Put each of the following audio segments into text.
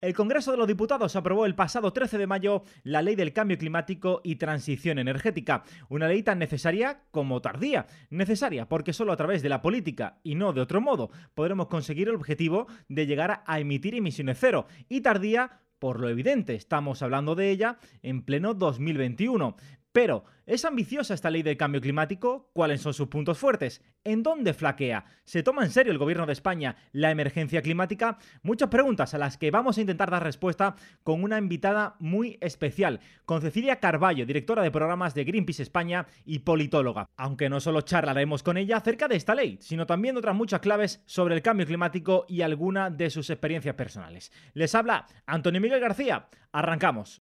El Congreso de los Diputados aprobó el pasado 13 de mayo la Ley del Cambio Climático y Transición Energética, una ley tan necesaria como tardía. Necesaria porque solo a través de la política y no de otro modo podremos conseguir el objetivo de llegar a emitir emisiones cero y tardía por lo evidente, estamos hablando de ella en pleno 2021. Pero, ¿es ambiciosa esta ley del cambio climático? ¿Cuáles son sus puntos fuertes? ¿En dónde flaquea? ¿Se toma en serio el gobierno de España la emergencia climática? Muchas preguntas a las que vamos a intentar dar respuesta con una invitada muy especial, con Cecilia Carballo, directora de programas de Greenpeace España y politóloga. Aunque no solo charlaremos con ella acerca de esta ley, sino también otras muchas claves sobre el cambio climático y alguna de sus experiencias personales. Les habla Antonio Miguel García. Arrancamos.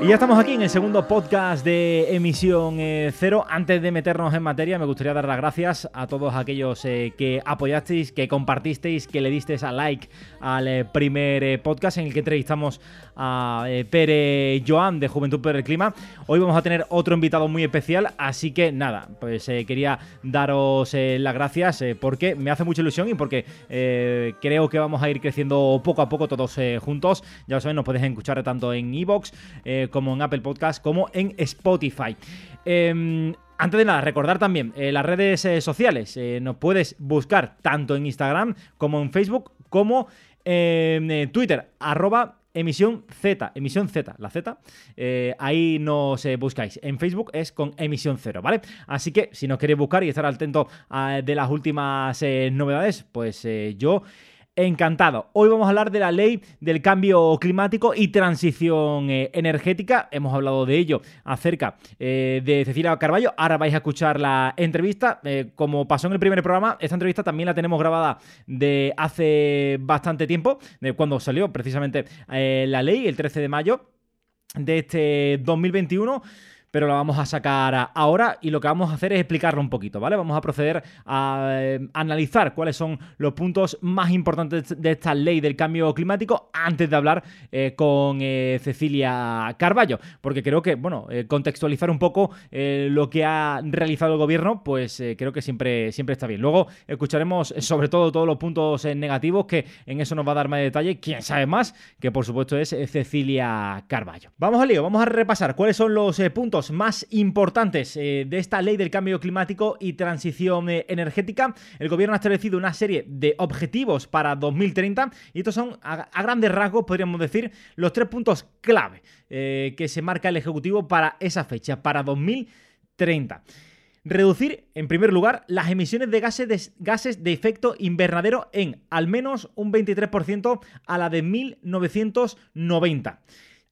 Y ya estamos aquí en el segundo podcast de Emisión eh, Cero. Antes de meternos en materia, me gustaría dar las gracias a todos aquellos eh, que apoyasteis, que compartisteis, que le disteis a like al eh, primer podcast en el que entrevistamos a eh, Pere Joan de Juventud por el Clima. Hoy vamos a tener otro invitado muy especial, así que nada, pues eh, quería daros eh, las gracias porque me hace mucha ilusión y porque creo que vamos a ir creciendo poco a poco todos juntos. Ya lo saben, nos podéis escuchar tanto en Evox como en Apple Podcast como en Spotify. Em, antes de nada, recordar también las redes sociales. nos puedes buscar tanto en Instagram como en Facebook como en Twitter, arroba Emisión Z, Emisión Z, la Z, eh, ahí nos eh, buscáis. En Facebook es con Emisión Cero, ¿vale? Así que si nos queréis buscar y estar atento de las últimas eh, novedades, pues yo encantado. Hoy vamos a hablar de la ley del cambio climático y transición eh, energética. Hemos hablado de ello acerca eh, de Cecilia Carballo. Ahora vais a escuchar la entrevista. Eh, como pasó en el primer programa, esta entrevista también la tenemos grabada de hace bastante tiempo, de cuando salió precisamente la ley, el 13 de mayo de este 2021 pero la vamos a sacar ahora y lo que vamos a hacer es explicarlo un poquito, ¿vale? Vamos a proceder a eh, analizar cuáles son los puntos más importantes de esta ley del cambio climático antes de hablar eh, con eh, Cecilia Carballo, porque creo que, bueno, contextualizar un poco lo que ha realizado el gobierno, pues creo que siempre, siempre está bien. Luego escucharemos sobre todo todos los puntos negativos, que en eso nos va a dar más detalle, quién sabe más, que por supuesto es Cecilia Carballo. Vamos al lío, vamos a repasar cuáles son los puntos más importantes eh, de esta ley del cambio climático y transición eh, energética, el gobierno ha establecido una serie de objetivos para 2030 y estos son, a, grandes rasgos, podríamos decir, los tres puntos clave eh, que se marca el Ejecutivo para esa fecha, para 2030. Reducir, en primer lugar, las emisiones de gases, de gases de efecto invernadero en al menos un 23% a la de 1990.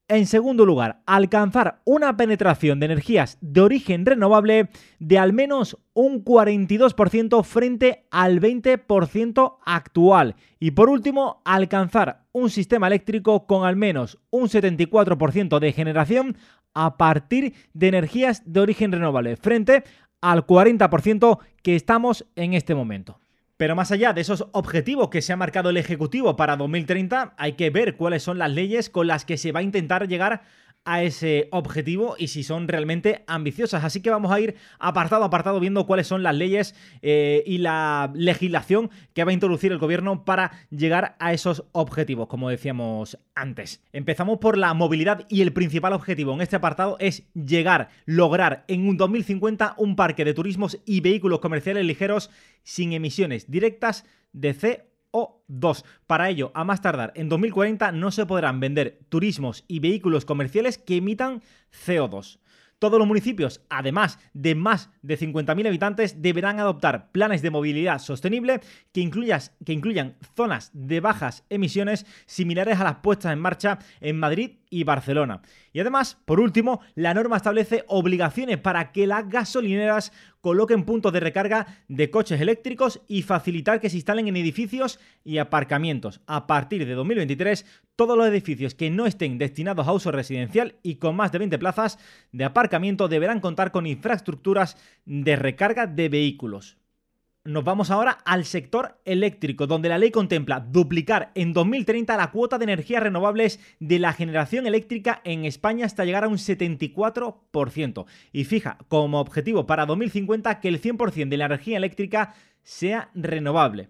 En segundo lugar, alcanzar una penetración de energías de origen renovable de al menos un 42% frente al 20% actual. Y por último, alcanzar un sistema eléctrico con al menos un 74% de generación a partir de energías de origen renovable frente al 40% que estamos en este momento. Pero más allá de esos objetivos que se ha marcado el Ejecutivo para 2030, hay que ver cuáles son las leyes con las que se va a intentar llegar a ese objetivo y si son realmente ambiciosas. Así que vamos a ir apartado a apartado viendo cuáles son las leyes eh, y la legislación que va a introducir el gobierno para llegar a esos objetivos, como decíamos antes. Empezamos por la movilidad y el principal objetivo en este apartado es llegar, lograr en un 2050 un parque de turismos y vehículos comerciales ligeros sin emisiones directas de CO o 2. Para ello, a más tardar en 2040 no se podrán vender turismos y vehículos comerciales que emitan CO2. Todos los municipios, además de más de 50.000 habitantes, deberán adoptar planes de movilidad sostenible que, que incluyan zonas de bajas emisiones similares a las puestas en marcha en Madrid y Barcelona. Y además, por último, la norma establece obligaciones para que las gasolineras coloquen puntos de recarga de coches eléctricos y facilitar que se instalen en edificios y aparcamientos. A partir de 2023, todos los edificios que no estén destinados a uso residencial y con más de 20 plazas de aparcamiento deberán contar con infraestructuras de recarga de vehículos. Nos vamos ahora al sector eléctrico, donde la ley contempla duplicar en 2030 la cuota de energías renovables de la generación eléctrica en España hasta llegar a un 74%. Y fija como objetivo para 2050 que el 100% de la energía eléctrica sea renovable.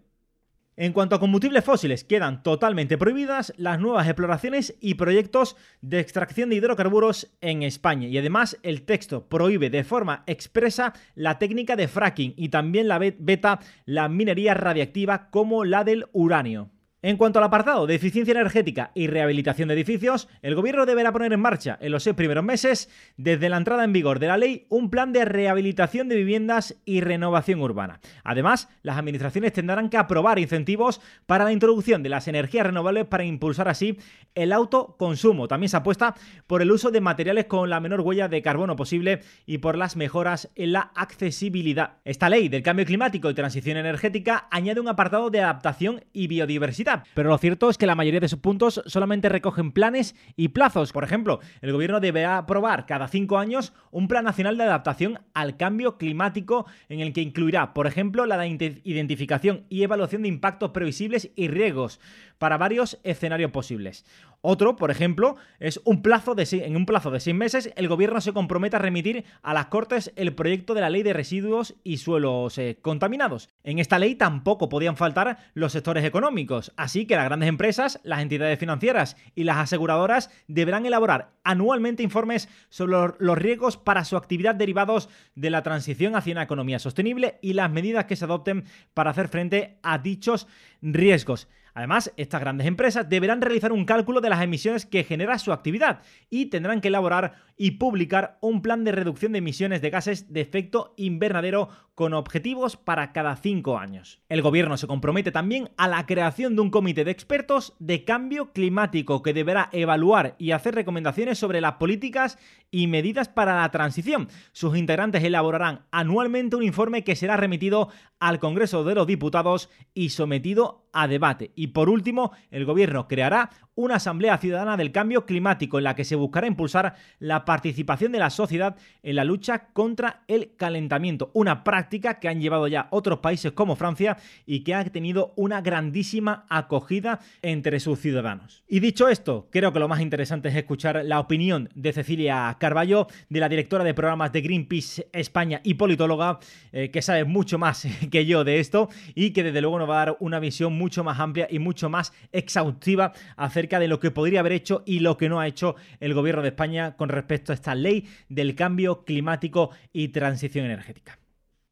En cuanto a combustibles fósiles, quedan totalmente prohibidas las nuevas exploraciones y proyectos de extracción de hidrocarburos en España. Y además el texto prohíbe de forma expresa la técnica de fracking y también la beta la minería radiactiva como la del uranio. En cuanto al apartado de eficiencia energética y rehabilitación de edificios, el gobierno deberá poner en marcha en los seis primeros meses, desde la entrada en vigor de la ley, un plan de rehabilitación de viviendas y renovación urbana. Además, las administraciones tendrán que aprobar incentivos para la introducción de las energías renovables para impulsar así el autoconsumo. También se apuesta por el uso de materiales con la menor huella de carbono posible y por las mejoras en la accesibilidad. Esta ley del cambio climático y transición energética añade un apartado de adaptación y biodiversidad pero lo cierto es que la mayoría de sus puntos solamente recogen planes y plazos. Por ejemplo, el gobierno deberá aprobar cada cinco años un plan nacional de adaptación al cambio climático en el que incluirá, por ejemplo, la identificación y evaluación de impactos previsibles y riesgos para varios escenarios posibles. Otro, por ejemplo, es un plazo de en un plazo de seis meses el gobierno se compromete a remitir a las Cortes el proyecto de la ley de residuos y suelos eh, contaminados. En esta ley tampoco podían faltar los sectores económicos, así que las grandes empresas, las entidades financieras y las aseguradoras deberán elaborar anualmente informes sobre los riesgos para su actividad derivados de la transición hacia una economía sostenible y las medidas que se adopten para hacer frente a dichos riesgos. Además, estas grandes empresas deberán realizar un cálculo de las emisiones que genera su actividad y tendrán que elaborar y publicar un plan de reducción de emisiones de gases de efecto invernadero con objetivos para cada cinco años. El gobierno se compromete también a la creación de un comité de expertos de cambio climático que deberá evaluar y hacer recomendaciones sobre las políticas y medidas para la transición. Sus integrantes elaborarán anualmente un informe que será remitido al Congreso de los Diputados y sometido a debate. Por último, el gobierno creará una Asamblea Ciudadana del Cambio Climático en la que se buscará impulsar la participación de la sociedad en la lucha contra el calentamiento, una práctica que han llevado ya otros países como Francia y que ha tenido una grandísima acogida entre sus ciudadanos. Y dicho esto, creo que lo más interesante es escuchar la opinión de Cecilia Carballo, de la directora de programas de Greenpeace España y politóloga, eh, que sabe mucho más que yo de esto y que desde luego nos va a dar una visión mucho más amplia y mucho más exhaustiva acerca de lo que podría haber hecho y lo que no ha hecho el gobierno de España con respecto a esta ley del cambio climático y transición energética.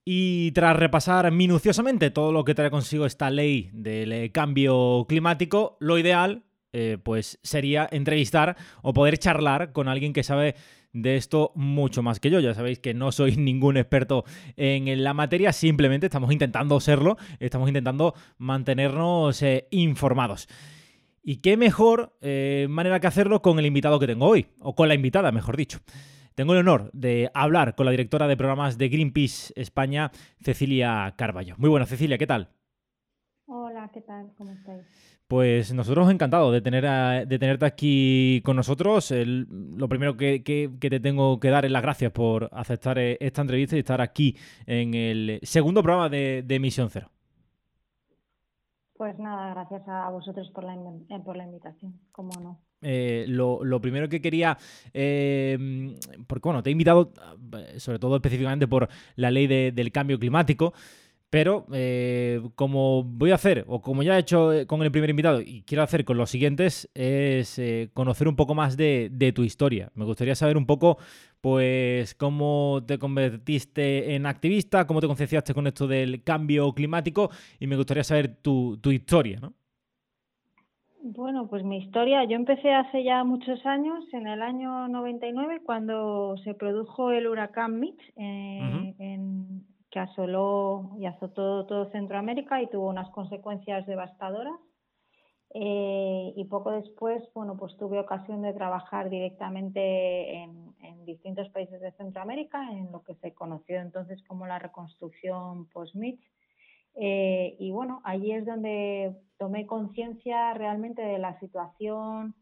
Y tras repasar minuciosamente todo lo que trae consigo esta ley del eh, cambio climático, lo ideal eh, pues sería entrevistar o poder charlar con alguien que sabe de esto mucho más que yo. Ya sabéis que no soy ningún experto en la materia, simplemente estamos intentando serlo, estamos intentando mantenernos eh, informados. Y qué mejor eh, manera que hacerlo con el invitado que tengo hoy, o con la invitada, mejor dicho. Tengo el honor de hablar con la directora de programas de Greenpeace España, Cecilia Carballo. Muy buena, Cecilia, ¿qué tal? Hola, ¿qué tal? ¿Cómo estáis? Pues nosotros encantados de, tener de tenerte aquí con nosotros. lo primero que, te tengo que dar es las gracias por aceptar eh, esta entrevista y estar aquí en el segundo programa de, de Misión Cero. Pues nada, gracias a vosotros por la, eh, por la invitación, cómo no. Eh, lo, primero que quería, eh, porque bueno, te he invitado sobre todo específicamente por la ley del cambio climático, pero como voy a hacer, o como ya he hecho con el primer invitado y quiero hacer con los siguientes, es conocer un poco más de, de, tu historia. Me gustaría saber un poco pues cómo te convertiste en activista, cómo te concienciaste con esto del cambio climático y me gustaría saber tu, historia, ¿no? Bueno, pues mi historia, yo empecé hace ya muchos años, en el año 99, cuando se produjo el huracán Mitch, eh, que asoló y azotó todo Centroamérica y tuvo unas consecuencias devastadoras. Eh, y poco después, bueno, pues tuve ocasión de trabajar directamente en, distintos países de Centroamérica, en lo que se conoció entonces como la reconstrucción post-Mitch. Eh, y bueno, allí es donde tomé conciencia realmente de la situación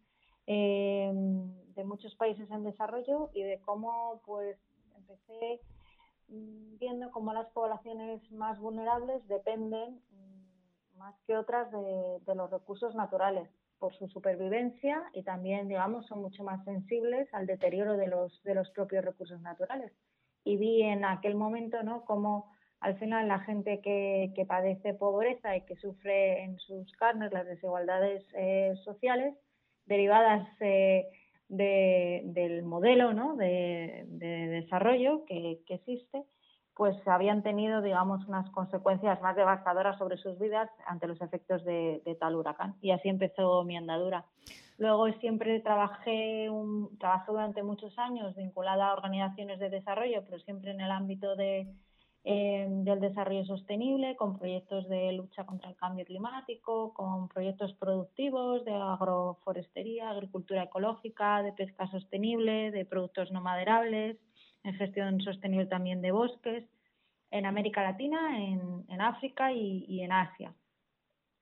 eh, de muchos países en desarrollo y de cómo pues empecé viendo cómo las poblaciones más vulnerables dependen mm, más que otras de, los recursos naturales por su supervivencia y también, digamos, son mucho más sensibles al deterioro de los, de los propios recursos naturales. Y vi en aquel momento, ¿no?, cómo al final la gente que, que padece pobreza y que sufre en sus carnes las desigualdades eh, sociales derivadas eh, del modelo ¿no? de, desarrollo que, existe, pues habían tenido, digamos, unas consecuencias más devastadoras sobre sus vidas ante los efectos de, tal huracán. Y así empezó mi andadura. Luego siempre trabajé, un, trabajé durante muchos años vinculada a organizaciones de desarrollo, pero siempre en el ámbito de, eh, del desarrollo sostenible, con proyectos de lucha contra el cambio climático, con proyectos productivos de agroforestería, agricultura ecológica, de pesca sostenible, de productos no maderables, en gestión sostenible también de bosques, en América Latina, en, en África y, y en Asia.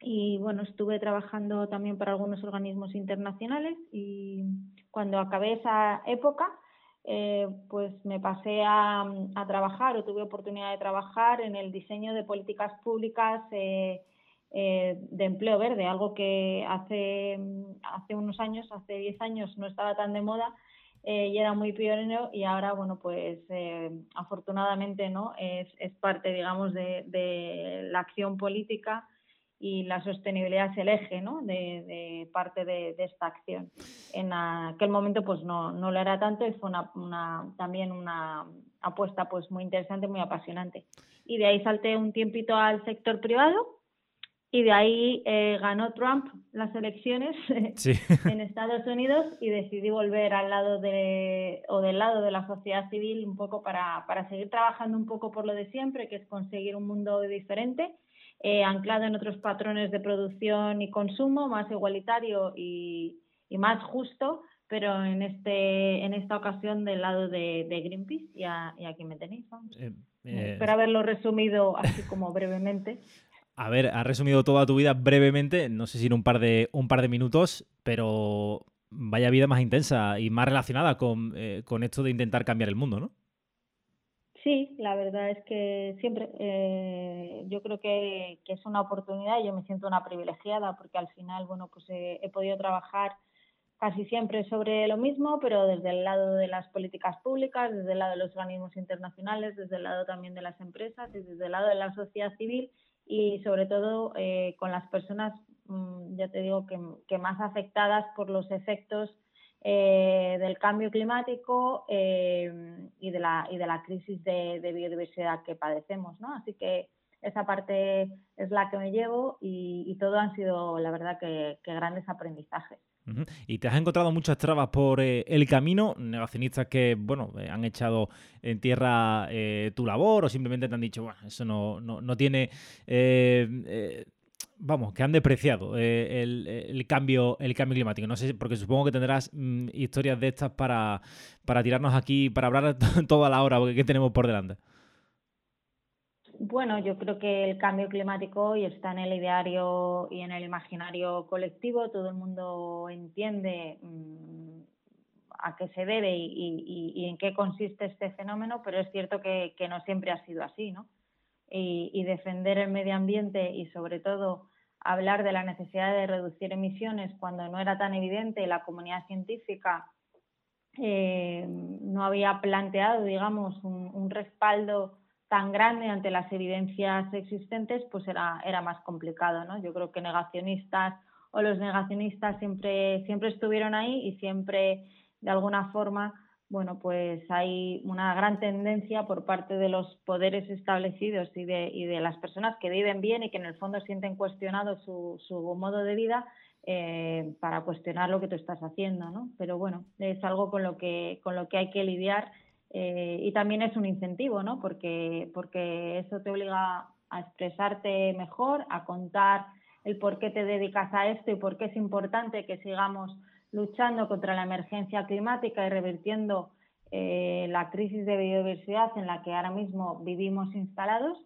Y bueno, estuve trabajando también para algunos organismos internacionales y cuando acabé esa época, eh, pues me pasé a, trabajar o tuve oportunidad de trabajar en el diseño de políticas públicas eh, eh, de empleo verde, algo que hace, hace unos años, hace 10 años, no estaba tan de moda y era muy pionero y ahora, bueno, pues afortunadamente no es, es parte, digamos, de, de la acción política y la sostenibilidad es el eje ¿no? de, parte de, esta acción. En aquel momento pues no, no lo era tanto y fue una, también una apuesta pues muy interesante, muy apasionante. Y de ahí salté un tiempito al sector privado y de ahí eh, ganó Trump las elecciones en Estados Unidos y decidí volver al lado de o del lado de la sociedad civil un poco para, para seguir trabajando un poco por lo de siempre, que es conseguir un mundo diferente eh, anclado en otros patrones de producción y consumo, más igualitario y, más justo, pero en este en esta ocasión del lado de, Greenpeace y, aquí me tenéis. Eh, eh, Espero haberlo resumido así como brevemente. A ver, has resumido toda tu vida brevemente, no sé si en un par de, un par de minutos, pero vaya vida más intensa y más relacionada con, con esto de intentar cambiar el mundo, ¿no? Sí, la verdad es que siempre eh, yo creo que, es una oportunidad y yo me siento una privilegiada porque al final, bueno, pues he, podido trabajar casi siempre sobre lo mismo, pero desde el lado de las políticas públicas, desde el lado de los organismos internacionales, desde el lado también de las empresas y desde el lado de la sociedad civil y sobre todo eh, con las personas, mm, ya te digo, que, que más afectadas por los efectos eh, del cambio climático eh, y, de la, y de la crisis de, biodiversidad que padecemos. ¿no? Así que esa parte es la que me llevo y, todo han sido, la verdad, que, grandes aprendizajes. Y te has encontrado muchas trabas por eh, el camino, negacionistas que, bueno, han echado en tierra tu labor o simplemente te han dicho, bueno, eso no, no, no tiene vamos, que han despreciado eh, el, cambio, el cambio climático. No sé, porque supongo que tendrás mm, historias de estas para, para tirarnos aquí, para hablar toda la hora, porque ¿qué tenemos por delante? Bueno, yo creo que el cambio climático hoy está en el ideario y en el imaginario colectivo. Todo el mundo entiende mm, a qué se debe y, en qué consiste este fenómeno, pero es cierto que, no siempre ha sido así, ¿no? y, defender el medio ambiente y sobre todo hablar de la necesidad de reducir emisiones cuando no era tan evidente la comunidad científica eh, no había planteado, digamos, un, respaldo tan grande ante las evidencias existentes, pues era, era más complicado, ¿no? Yo creo que negacionistas o los negacionistas siempre, siempre estuvieron ahí y siempre, de alguna forma, bueno, pues hay una gran tendencia por parte de los poderes establecidos y de, y de las personas que viven bien y que en el fondo sienten cuestionado su, su modo de vida eh, para cuestionar lo que tú estás haciendo, ¿no? Pero bueno, es algo con lo que, con lo que hay que lidiar eh, y también es un incentivo, ¿no? Porque, porque eso te obliga a expresarte mejor, a contar el por qué te dedicas a esto y por qué es importante que sigamos luchando contra la emergencia climática y revirtiendo eh, la crisis de biodiversidad en la que ahora mismo vivimos instalados.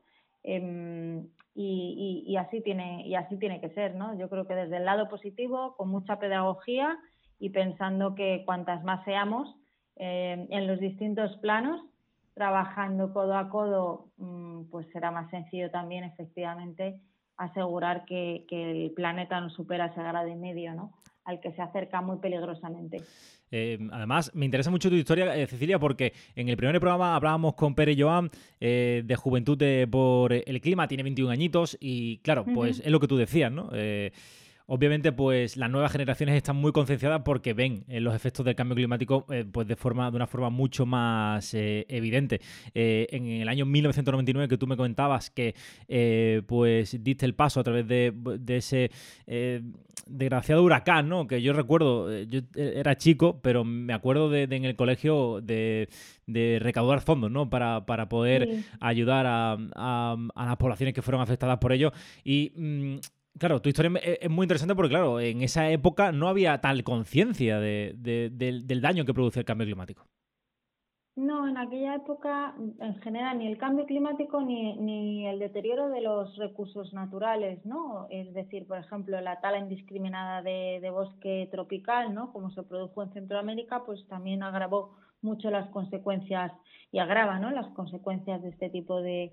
Em, y, así tiene, y así tiene que ser, ¿no? Yo creo que desde el lado positivo, con mucha pedagogía y pensando que cuantas más seamos em, en los distintos planos, trabajando codo a codo, mm, pues será más sencillo también efectivamente asegurar que, el planeta no supera ese grado y medio, ¿no? Al que se acerca muy peligrosamente. Eh, además, me interesa mucho tu historia, eh, Cecilia, porque en el primer programa hablábamos con Pere Joan eh, de Juventud por el Clima, tiene 21 añitos y claro, pues es lo que tú decías, ¿no? Obviamente, pues las nuevas generaciones están muy concienciadas porque ven eh, los efectos del cambio climático eh, pues de forma de una forma mucho más eh, evidente. en el año 1999 que tú me comentabas que pues diste el paso a través de, ese desgraciado huracán, ¿no? Que yo recuerdo, yo era chico, pero me acuerdo de, en el colegio de, recaudar fondos, ¿no? Para, poder ayudar a, las poblaciones que fueron afectadas por ello. Y mm, Claro, tu historia es muy interesante porque, claro, en esa época no había tal conciencia del daño que produce el cambio climático. No, en aquella época, en general, ni el cambio climático ni, ni el deterioro de los recursos naturales, ¿no? Es decir, por ejemplo, la tala indiscriminada de, bosque tropical, ¿no? Como se produjo en Centroamérica, pues también agravó mucho las consecuencias y agrava, ¿no? Las consecuencias de este tipo de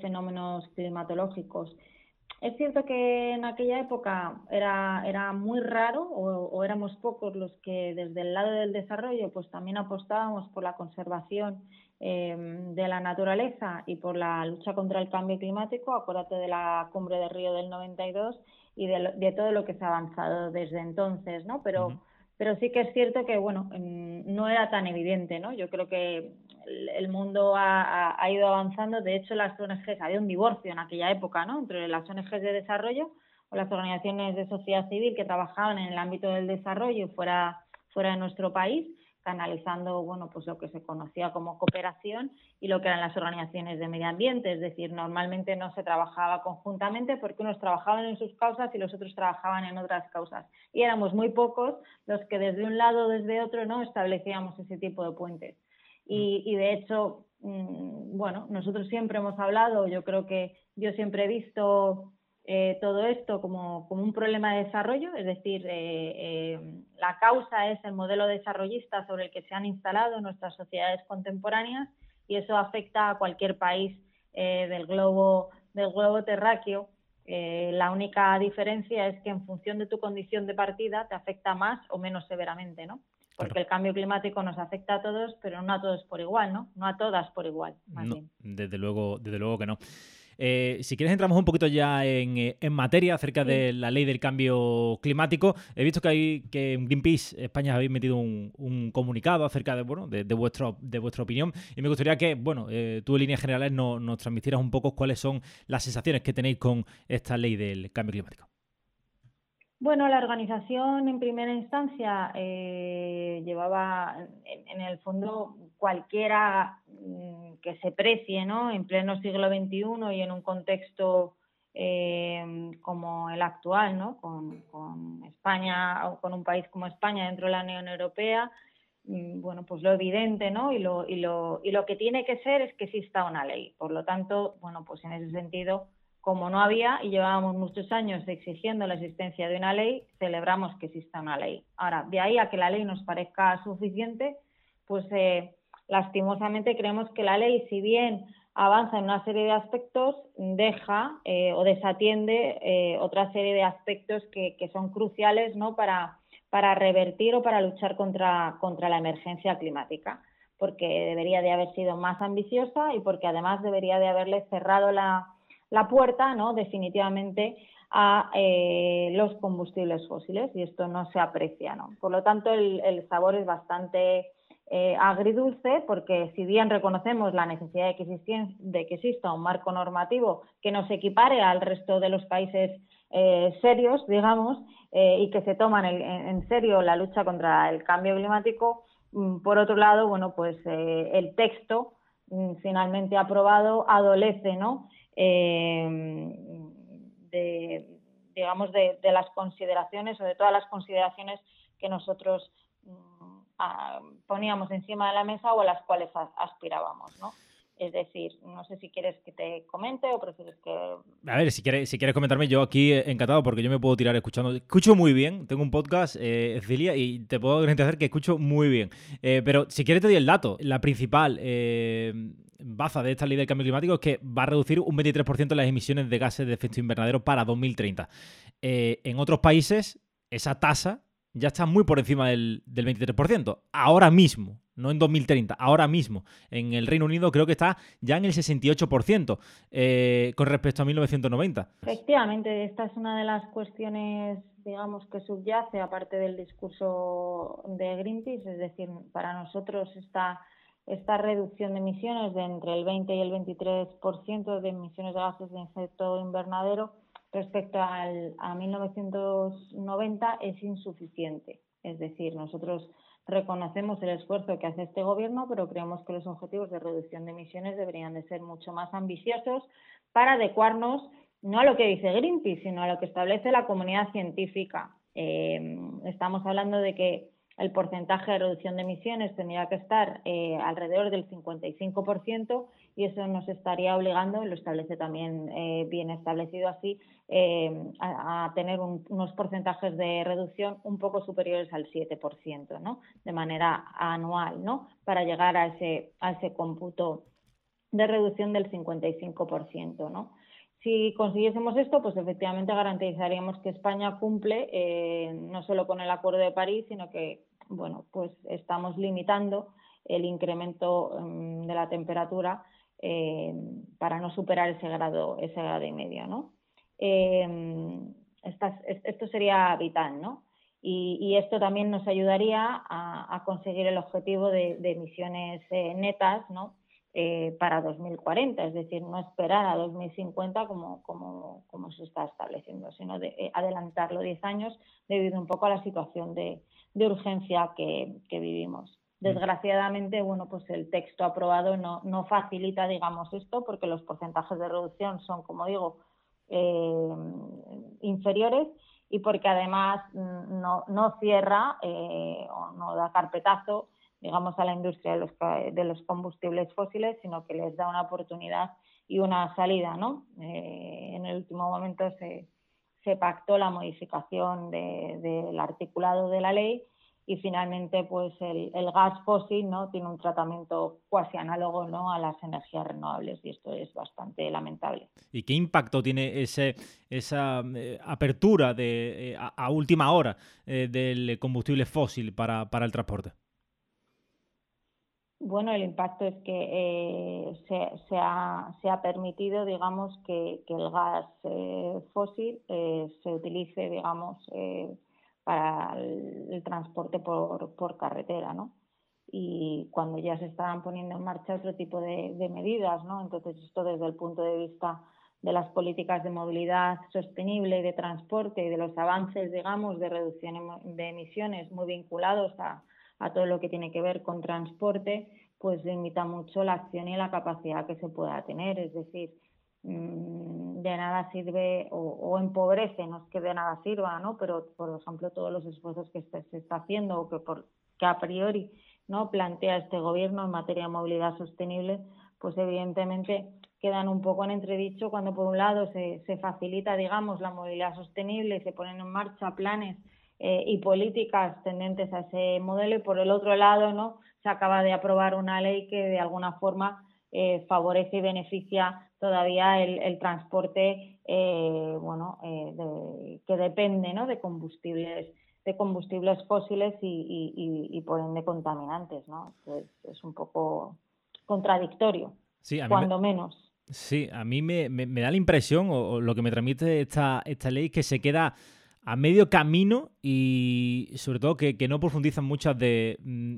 fenómenos climatológicos. Es cierto que en aquella época era, era muy raro o, éramos pocos los que desde el lado del desarrollo pues también apostábamos por la conservación em, de la naturaleza y por la lucha contra el cambio climático. Acuérdate de la cumbre de Río del 92 y de, de todo lo que se ha avanzado desde entonces, ¿no? Pero pero sí que es cierto que, bueno, no era tan evidente, ¿no? Yo creo que el mundo ha, ido avanzando. De hecho, las ONGs, había un divorcio en aquella época, ¿no? Entre las ONGs de desarrollo o las organizaciones de sociedad civil que trabajaban en el ámbito del desarrollo fuera, fuera de nuestro país canalizando bueno pues lo que se conocía como cooperación y lo que eran las organizaciones de medio ambiente es decir normalmente no se trabajaba conjuntamente porque unos trabajaban en sus causas y los otros trabajaban en otras causas y éramos muy pocos los que desde un lado o desde otro no establecíamos ese tipo de puentes y, de hecho mm, bueno nosotros siempre hemos hablado yo creo que yo siempre he visto eh, todo esto como, un problema de desarrollo, es decir, eh, eh, la causa es el modelo desarrollista sobre el que se han instalado nuestras sociedades contemporáneas y eso afecta a cualquier país del globo del globo terráqueo. la única diferencia es que en función de tu condición de partida te afecta más o menos severamente, ¿no? Porque el cambio climático nos afecta a todos, pero no a todos por igual, ¿no? No a todas por igual, Desde luego, desde luego que no. Eh, si quieres entramos un poquito ya en, en materia acerca de la ley del cambio climático. He visto que hay que en Greenpeace España habéis metido un, comunicado acerca de bueno de, vuestro, de vuestra opinión y me gustaría que bueno eh, tú en líneas generales nos transmitieras un poco cuáles son las sensaciones que tenéis con esta ley del cambio climático. Bueno, la organización en primera instancia eh, llevaba en, el fondo cualquiera mm, que se precie ¿no? en pleno siglo XXI y en un contexto eh, como el actual, ¿no? Con, España o con un país como España dentro de la Unión Europea, mm, bueno, pues lo evidente, ¿no? Y lo, y lo, y lo que tiene que ser es que exista una ley. Por lo tanto, bueno, pues en ese sentido como no había y llevábamos muchos años exigiendo la existencia de una ley, celebramos que exista una ley. Ahora, de ahí a que la ley nos parezca suficiente, pues eh, lastimosamente creemos que la ley, si bien avanza en una serie de aspectos, deja eh, o desatiende eh, otra serie de aspectos que, que son cruciales ¿no? para, para revertir o para luchar contra, contra la emergencia climática porque debería de haber sido más ambiciosa y porque además debería de haberle cerrado la, la puerta, ¿no? Definitivamente a eh, los combustibles fósiles y esto no se aprecia, ¿no? Por lo tanto, el, sabor es bastante eh, agridulce porque si bien reconocemos la necesidad de que, exista un marco normativo que nos equipare al resto de los países eh, serios, digamos, y que se toman en serio la lucha contra el cambio climático, mm, por otro lado, bueno, pues el texto mm, finalmente aprobado adolece, ¿no? Eh, de, digamos, de, las consideraciones o de todas las consideraciones que nosotros mm, poníamos encima de la mesa o a las cuales aspirábamos, ¿no? Es decir, no sé si quieres que te comente o prefieres que... A ver, si quieres, si quieres comentarme, yo aquí encantado porque yo me puedo tirar escuchando. Escucho muy bien, tengo un podcast, eh, Celia, y te puedo garantizar que escucho muy bien. Eh, pero si quieres te doy el dato. La principal eh, baza de esta ley del cambio climático es que va a reducir un 23% las emisiones de gases de efecto invernadero para 2030. en otros países, esa tasa ya está muy por encima del, del 23%. Ahora mismo, no en 2030, ahora mismo. En el Reino Unido creo que está ya en el 68% eh, con respecto a 1990. Efectivamente, esta es una de las cuestiones, digamos, que subyace aparte del discurso de Greenpeace, es decir, para nosotros esta, esta reducción de emisiones de entre el 20 y el 23% de emisiones de gases de efecto invernadero respecto al, a 1990 es insuficiente. Es decir, nosotros reconocemos el esfuerzo que hace este gobierno, pero creemos que los objetivos de reducción de emisiones deberían de ser mucho más ambiciosos para adecuarnos no a lo que dice Greenpeace, sino a lo que establece la comunidad científica. Eh, estamos hablando de que el porcentaje de reducción de emisiones tendría que estar eh, alrededor del 55% y eso nos estaría obligando, lo establece también eh, bien establecido así, eh, a, tener unos porcentajes de reducción un poco superiores al 7%, ¿no? De manera anual, ¿no? Para llegar a ese, a ese cómputo de reducción del 55%, ¿no? Si consiguiésemos esto, pues efectivamente garantizaríamos que España cumple eh, no solo con el Acuerdo de París, sino que, bueno, pues estamos limitando el incremento mm, de la temperatura eh, para no superar ese grado, ese grado y medio, ¿no? Eh, esto sería vital, ¿no? Y, esto también nos ayudaría a, conseguir el objetivo de, emisiones eh, netas, ¿no? Eh, para 2040, es decir, no esperar a 2050 como, como, como se está estableciendo, sino de, eh, adelantarlo 10 años debido un poco a la situación de, de urgencia que, que, vivimos. Mm. Desgraciadamente, bueno, pues el texto aprobado no, no facilita, digamos, esto, porque los porcentajes de reducción son, como digo, eh, inferiores y porque además mm, no, no cierra eh, o no da carpetazo digamos a la industria de los, de los combustibles fósiles, sino que les da una oportunidad y una salida, ¿no? Eh, en el último momento se, se pactó la modificación del articulado de la ley y finalmente pues el, gas fósil no tiene un tratamiento cuasi análogo ¿no? a las energías renovables y esto es bastante lamentable. ¿Y qué impacto tiene ese, esa eh, apertura de, eh, a, última hora eh, del combustible fósil para, el transporte? Bueno, el impacto es que se, ha, permitido, digamos, que, el gas fósil se utilice, digamos, para el, transporte por, por, carretera, ¿no? Y cuando ya se estaban poniendo en marcha otro tipo de, medidas, ¿no? Entonces esto desde el punto de vista de las políticas de movilidad sostenible y de transporte y de los avances, digamos, de reducción de emisiones muy vinculados a, a todo lo que tiene que ver con transporte, pues limita mucho la acción y la capacidad que se pueda tener. Es decir, Mm, de nada sirve o, empobrece, no es que de nada sirva, ¿no? Pero, por ejemplo, todos los esfuerzos que se está haciendo o que, por, que a priori no plantea este gobierno en materia de movilidad sostenible, pues evidentemente quedan un poco en entredicho cuando por un lado se, se facilita, digamos, la movilidad sostenible se ponen en marcha planes eh, y políticas tendentes a ese modelo y por el otro lado, ¿no? Se acaba de aprobar una ley que de alguna forma eh, favorece y beneficia todavía el, transporte eh, bueno eh, que depende ¿no? de combustibles de combustibles fósiles y, por ende contaminantes no es, un poco contradictorio cuando menos sí a mí me, da la impresión o, lo que me transmite esta esta ley que se queda a medio camino y sobre todo que, no profundizan muchas de, mm,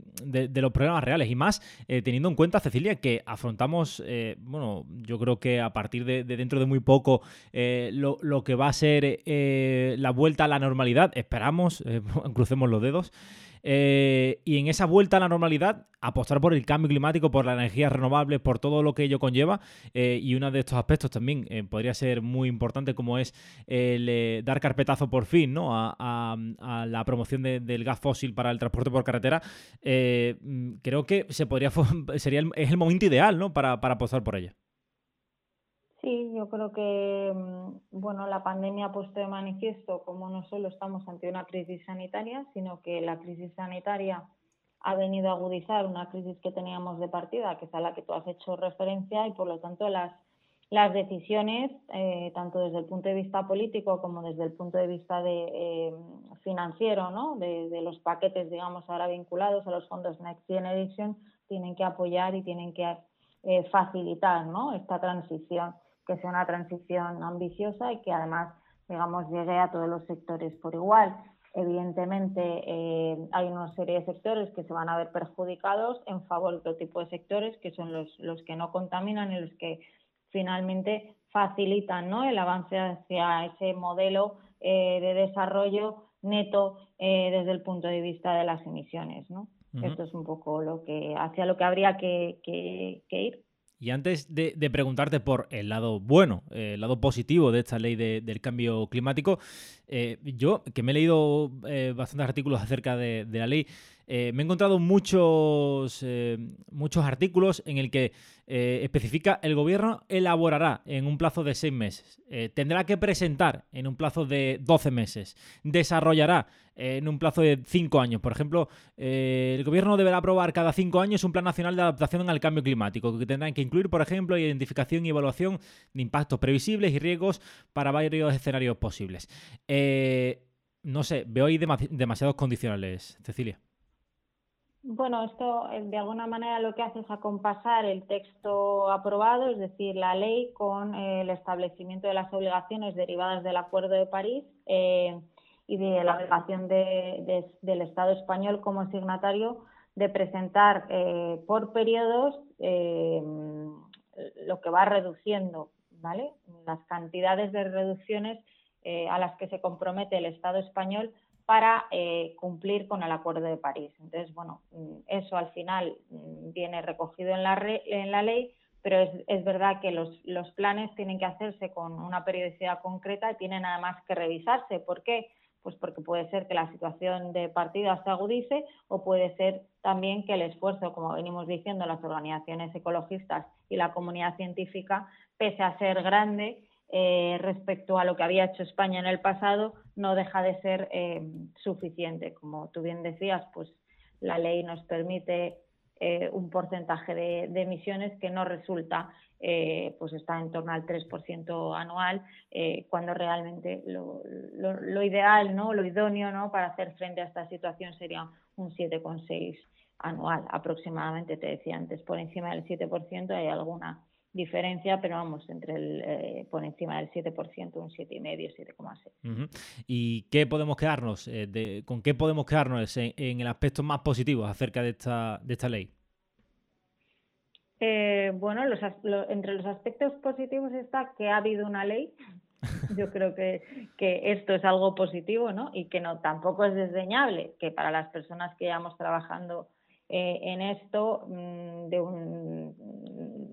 los problemas reales. Y más eh, teniendo en cuenta, Cecilia, que afrontamos, eh, bueno, yo creo que a partir de, dentro de muy poco eh, lo, que va a ser la vuelta a la normalidad, esperamos, crucemos los dedos, eh, y en esa vuelta a la normalidad apostar por el cambio climático, por las energías renovables, por todo lo que ello conlleva. Eh, y uno de estos aspectos también eh, podría ser muy importante, como es el dar carpetazo por fin ¿no? a, la promoción del gas fósil para el transporte por carretera. Mm, creo que se podría sería el, es el momento ideal ¿no? para, para apostar por ella. Sí, yo creo que mm, bueno, la pandemia ha puesto de manifiesto cómo no solo estamos ante una crisis sanitaria, sino que la crisis sanitaria ha venido a agudizar una crisis que teníamos de partida, que es a la que tú has hecho referencia, y por lo tanto las, las decisiones, eh, tanto desde el punto de vista político como desde el punto de vista de, eh, financiero, ¿no? De, de, los paquetes, digamos, ahora vinculados a los fondos Next Generation, tienen que apoyar y tienen que eh, facilitar ¿no? esta transición que sea una transición ambiciosa y que además, digamos, llegue a todos los sectores por igual. Evidentemente, eh, hay una serie de sectores que se van a ver perjudicados en favor de otro tipo de sectores, que son los, los que no contaminan y los que finalmente facilitan ¿no? el avance hacia ese modelo eh, de desarrollo neto eh, desde el punto de vista de las emisiones. ¿no? Esto es un poco lo que hacia lo que habría que, que ir. Y antes de, preguntarte por el lado bueno, el lado positivo de esta ley del cambio climático, eh, yo, que me he leído eh, bastantes artículos acerca de, la ley, eh, me he encontrado muchos, muchos artículos en el que especifica el gobierno elaborará en un plazo de seis meses, tendrá que presentar en un plazo de 12 meses, desarrollará en un plazo de cinco años. Por ejemplo, el gobierno deberá aprobar cada cinco años un plan nacional de adaptación al cambio climático, que tendrá que incluir, por ejemplo, identificación y evaluación de impactos previsibles y riesgos para varios escenarios posibles. Eh, no sé, veo ahí demasiados condicionales, Cecilia. Bueno, esto eh, de alguna manera lo que hace es acompasar el texto aprobado, es decir, la ley con eh, el establecimiento de las obligaciones derivadas del Acuerdo de París y de la obligación del Estado español como signatario de presentar por periodos lo que va reduciendo, ¿vale? Las cantidades de reducciones eh, a las que se compromete el Estado español para eh, cumplir con el Acuerdo de París. Entonces, bueno, mm, eso al final mm, viene recogido en la, en la ley, pero es, es verdad que los, los, planes tienen que hacerse con una periodicidad concreta y tienen además que revisarse. ¿Por qué? Pues porque puede ser que la situación de partida se agudice o puede ser también que el esfuerzo, como venimos diciendo, las organizaciones ecologistas y la comunidad científica, pese a ser grande, eh, respecto a lo que había hecho España en el pasado no deja de ser eh, suficiente. Como tú bien decías, pues la ley nos permite eh, un porcentaje de, emisiones que no resulta, pues está en torno al 3% anual, cuando realmente lo, lo, ideal, ¿no? lo idóneo ¿no? para hacer frente a esta situación sería un 7,6 anual aproximadamente, te decía antes, por encima del 7% hay alguna diferencia, pero vamos, entre el, eh, por encima del 7%, un 7,5, 7,6. ¿Y qué podemos quedarnos, eh, de, con qué podemos quedarnos en, el aspecto más positivo acerca de esta, de esta ley? Eh, bueno, los, entre los aspectos positivos está que ha habido una ley. Yo creo que, que esto es algo positivo, ¿no? Y que no tampoco es desdeñable, que para las personas que llevamos trabajando en esto, mm, de un,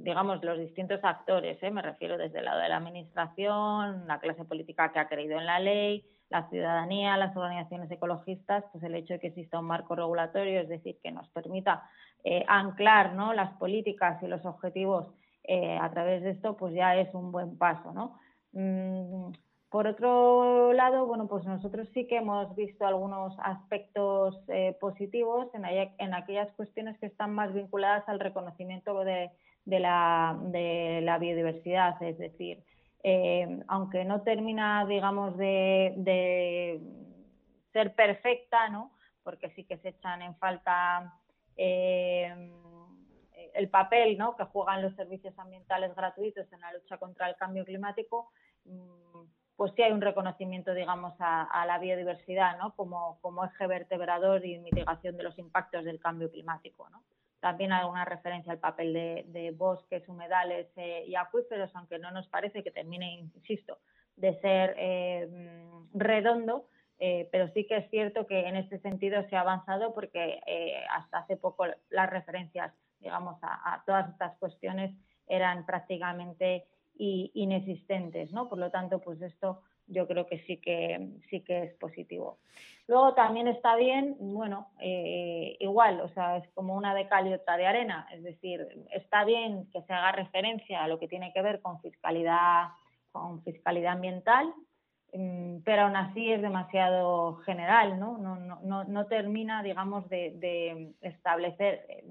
digamos, los distintos actores, ¿eh? me refiero desde el lado de la Administración, la clase política que ha creído en la ley, la ciudadanía, las organizaciones ecologistas, pues el hecho de que exista un marco regulatorio, es decir, que nos permita eh, anclar ¿no? las políticas y los objetivos eh, a través de esto, pues ya es un buen paso, ¿no? Mm, por otro lado, bueno, pues nosotros sí que hemos visto algunos aspectos positivos en, en aquellas cuestiones que están más vinculadas al reconocimiento de, de la, de la biodiversidad, es decir, eh, aunque no termina, digamos, de, ser perfecta, ¿no? porque sí que se echan en falta eh, el papel ¿no? que juegan los servicios ambientales gratuitos en la lucha contra el cambio climático, mm, pues sí hay un reconocimiento, digamos, a, a la biodiversidad ¿no? como, como eje vertebrador y mitigación de los impactos del cambio climático. ¿no? También alguna referencia al papel de, bosques, humedales eh, y acuíferos, aunque no nos parece que termine, insisto, de ser eh, redondo, Eh, pero sí que es cierto que en este sentido se ha avanzado porque hasta hace poco las referencias, digamos, a, todas estas cuestiones eran prácticamente inexistentes, ¿no? Por lo tanto, pues esto yo creo que sí que sí que es positivo. Luego también está bien, bueno, eh, igual, o sea, es como una de cal y otra de arena, es decir, está bien que se haga referencia a lo que tiene que ver con fiscalidad, con fiscalidad ambiental, mm, pero aún así es demasiado general, ¿no? No, no, no termina, digamos, de, establecer eh,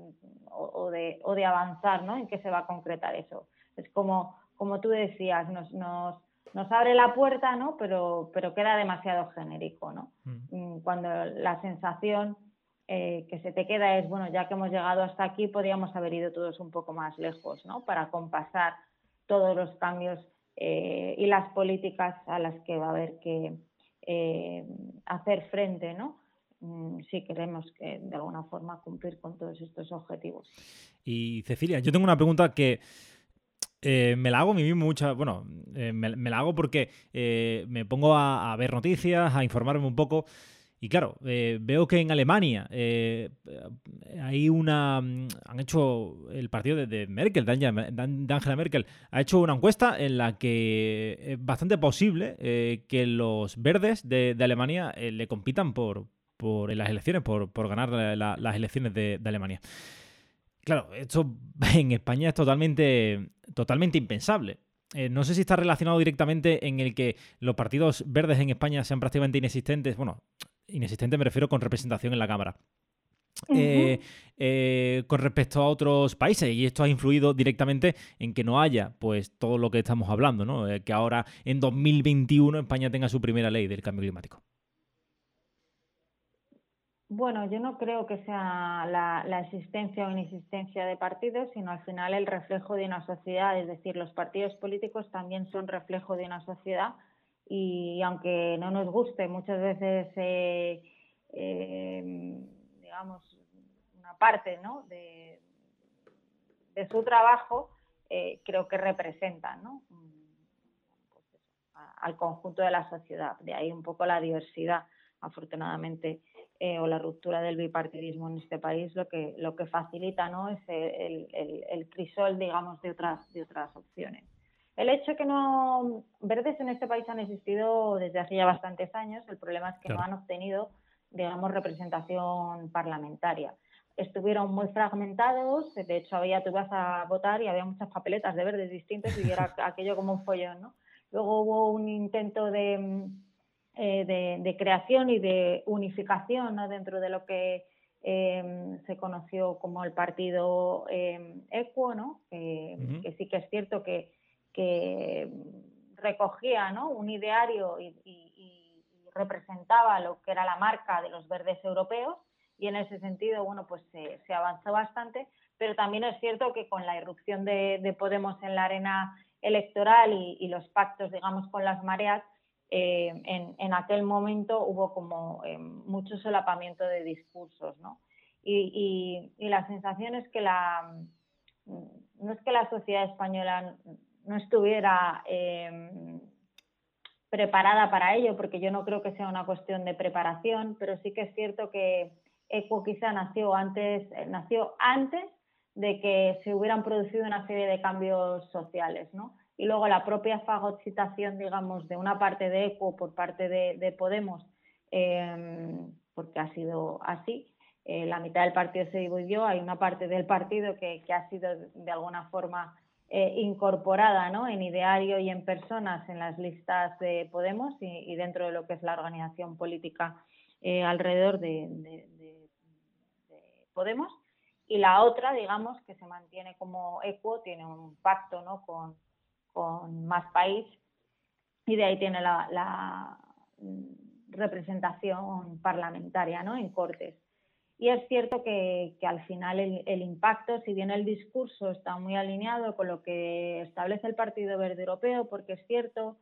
o, de, o de avanzar, ¿no? En qué se va a concretar eso. Es como, como tú decías, nos, nos nos abre la puerta, ¿no? Pero, pero queda demasiado genérico, ¿no? Mm. Mm, cuando la sensación eh, que se te queda es, bueno, ya que hemos llegado hasta aquí, podríamos haber ido todos un poco más lejos, ¿no? Para compasar todos los cambios eh, y las políticas a las que va a haber que eh, hacer frente, ¿no? Mm, si queremos que de alguna forma cumplir con todos estos objetivos. Y Cecilia, yo tengo una pregunta que eh, me la hago a mí mismo muchas. Bueno, eh, me, la hago porque eh, me pongo a, ver noticias, a informarme un poco. Y claro, veo que en Alemania hay una. Mm, han hecho el partido de, Merkel, de Angela Merkel, ha hecho una encuesta en la que es bastante posible que los verdes de, Alemania le compitan por, por las elecciones, por, ganar las elecciones de Alemania. Claro, esto en España es totalmente, totalmente impensable. Eh, no sé si está relacionado directamente en el que los partidos verdes en España sean prácticamente inexistentes. Bueno, inexistentes me refiero con representación en la Cámara. Eh, eh, con respecto a otros países y esto ha influido directamente en que no haya pues todo lo que estamos hablando, ¿no? que ahora en 2021 España tenga su primera ley del cambio climático. Bueno, yo no creo que sea la, existencia o inexistencia de partidos, sino al final el reflejo de una sociedad. Es decir, los partidos políticos también son reflejo de una sociedad y aunque no nos guste muchas veces, eh, eh, digamos, una parte ¿no? de, su trabajo, eh, creo que representan ¿no? Pues al conjunto de la sociedad. De ahí un poco la diversidad, afortunadamente eh, o la ruptura del bipartidismo en este país lo que, lo que facilita ¿no? es el, el, crisol, digamos, de otras, de otras opciones. El hecho que no. Verdes en este país han existido desde hace ya bastantes años, el problema es que no han obtenido, digamos, representación parlamentaria. Estuvieron muy fragmentados, de hecho, había, tú ibas a votar y había muchas papeletas de verdes distintos y era aquello como un follón, ¿no? Luego hubo un intento de eh, de, creación y de unificación dentro de lo que em, se conoció como el partido eh, ECUO, ¿no? que sí que es cierto que, recogía ¿no? un ideario y, representaba lo que era la marca de los verdes europeos y en ese sentido, bueno, pues se, avanzó bastante, pero también es cierto que con la irrupción de, Podemos en la arena electoral y, los pactos, digamos, con las mareas, eh, en, aquel momento hubo como eh, mucho solapamiento de discursos, ¿no? Y, la sensación es que la, no es que la sociedad española no estuviera eh, preparada para ello, porque yo no creo que sea una cuestión de preparación, pero sí que es cierto que ECO quizá nació antes, nació antes de que se hubieran producido una serie de cambios sociales, ¿no? Y luego la propia fagocitación, digamos, de una parte de ECO por parte de, Podemos, em, porque ha sido así. Eh, la mitad del partido se dividió, hay una parte del partido que, ha sido de alguna forma eh, incorporada ¿no? en ideario y en personas en las listas de Podemos y, dentro de lo que es la organización política eh, alrededor de, de, Podemos. Y la otra, digamos, que se mantiene como ECO, tiene un pacto ¿no? con, con más país y de ahí tiene la, representación parlamentaria ¿no? en Cortes. Y es cierto que, al final el, impacto, si bien el discurso está muy alineado con lo que establece el Partido Verde Europeo, porque es cierto,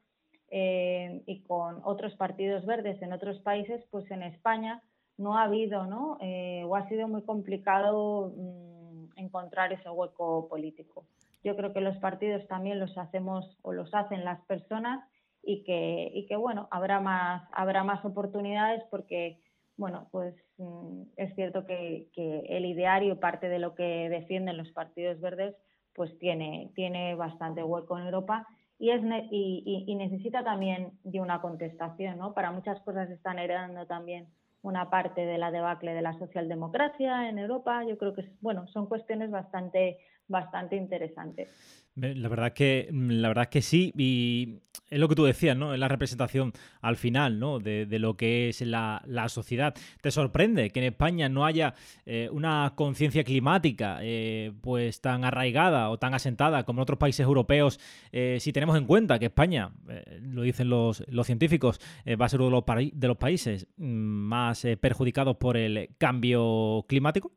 eh, y con otros partidos verdes en otros países, pues en España no ha habido, ¿no? Eh, o ha sido muy complicado mm, encontrar ese hueco político. Yo creo que los partidos también los hacemos o los hacen las personas y que, y que bueno, habrá más, habrá más oportunidades porque, bueno, pues mm, es cierto que, que el ideario, parte de lo que defienden los partidos verdes, pues tiene, tiene bastante hueco en Europa y, es y, y, necesita también de una contestación, ¿no? Para muchas cosas están heredando también una parte de la debacle de la socialdemocracia en Europa. Yo creo que, bueno, son cuestiones bastante, bastante interesantes. La verdad que, mm, la verdad que sí, y es lo que tú decías, ¿no? Es la representación al final, ¿no? De, lo que es la, sociedad. ¿Te sorprende que en España no haya eh, una conciencia climática eh, pues tan arraigada o tan asentada como en otros países europeos? Eh, si tenemos en cuenta que España, lo dicen los, los científicos, va a ser uno de los, de los países mm, más perjudicados por el cambio climático.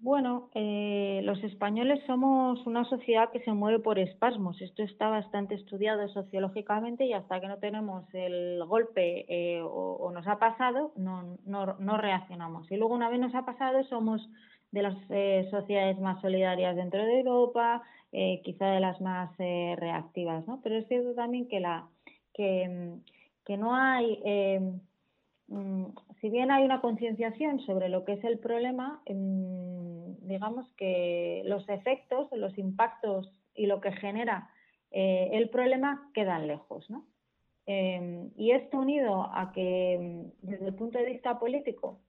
Bueno, eh, los españoles somos una sociedad que se mueve por espasmos. Esto está bastante estudiado sociológicamente y hasta que no tenemos el golpe eh, o, nos ha pasado, no, no, reaccionamos. Y luego una vez nos ha pasado, somos de las eh, sociedades más solidarias dentro de Europa, quizá de las más reactivas, ¿no? Pero es cierto también que la que, que no hay mm, si bien hay una concienciación sobre lo que es el problema, mm, digamos que los efectos, los impactos y lo que genera eh, el problema quedan lejos. ¿no? Em, y esto unido a que mm, desde el punto de vista político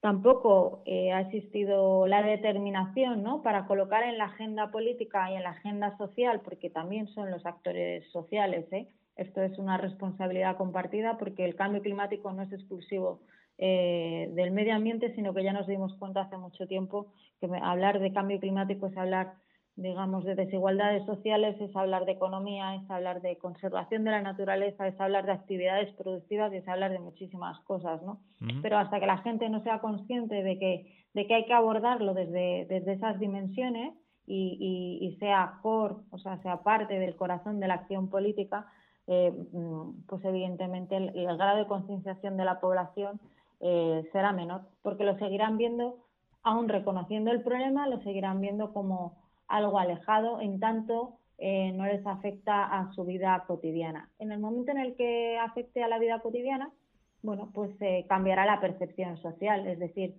tampoco eh, ha existido la determinación ¿no? para colocar en la agenda política y en la agenda social, porque también son los actores sociales. ¿eh? Esto es una responsabilidad compartida porque el cambio climático no es exclusivo eh, del medio ambiente, sino que ya nos dimos cuenta hace mucho tiempo que hablar de cambio climático es hablar, digamos, de desigualdades sociales, es hablar de economía, es hablar de conservación de la naturaleza, es hablar de actividades productivas y es hablar de muchísimas cosas, ¿no? Pero hasta que la gente no sea consciente de que, de que hay que abordarlo desde, desde esas dimensiones y, y, sea core, o sea, sea parte del corazón de la acción política, eh, mm, pues evidentemente el grado de concienciación de la población eh, será menor, porque lo seguirán viendo, aún reconociendo el problema, lo seguirán viendo como algo alejado, en tanto eh, no les afecta a su vida cotidiana. En el momento en el que afecte a la vida cotidiana, bueno, pues se cambiará la percepción social, es decir,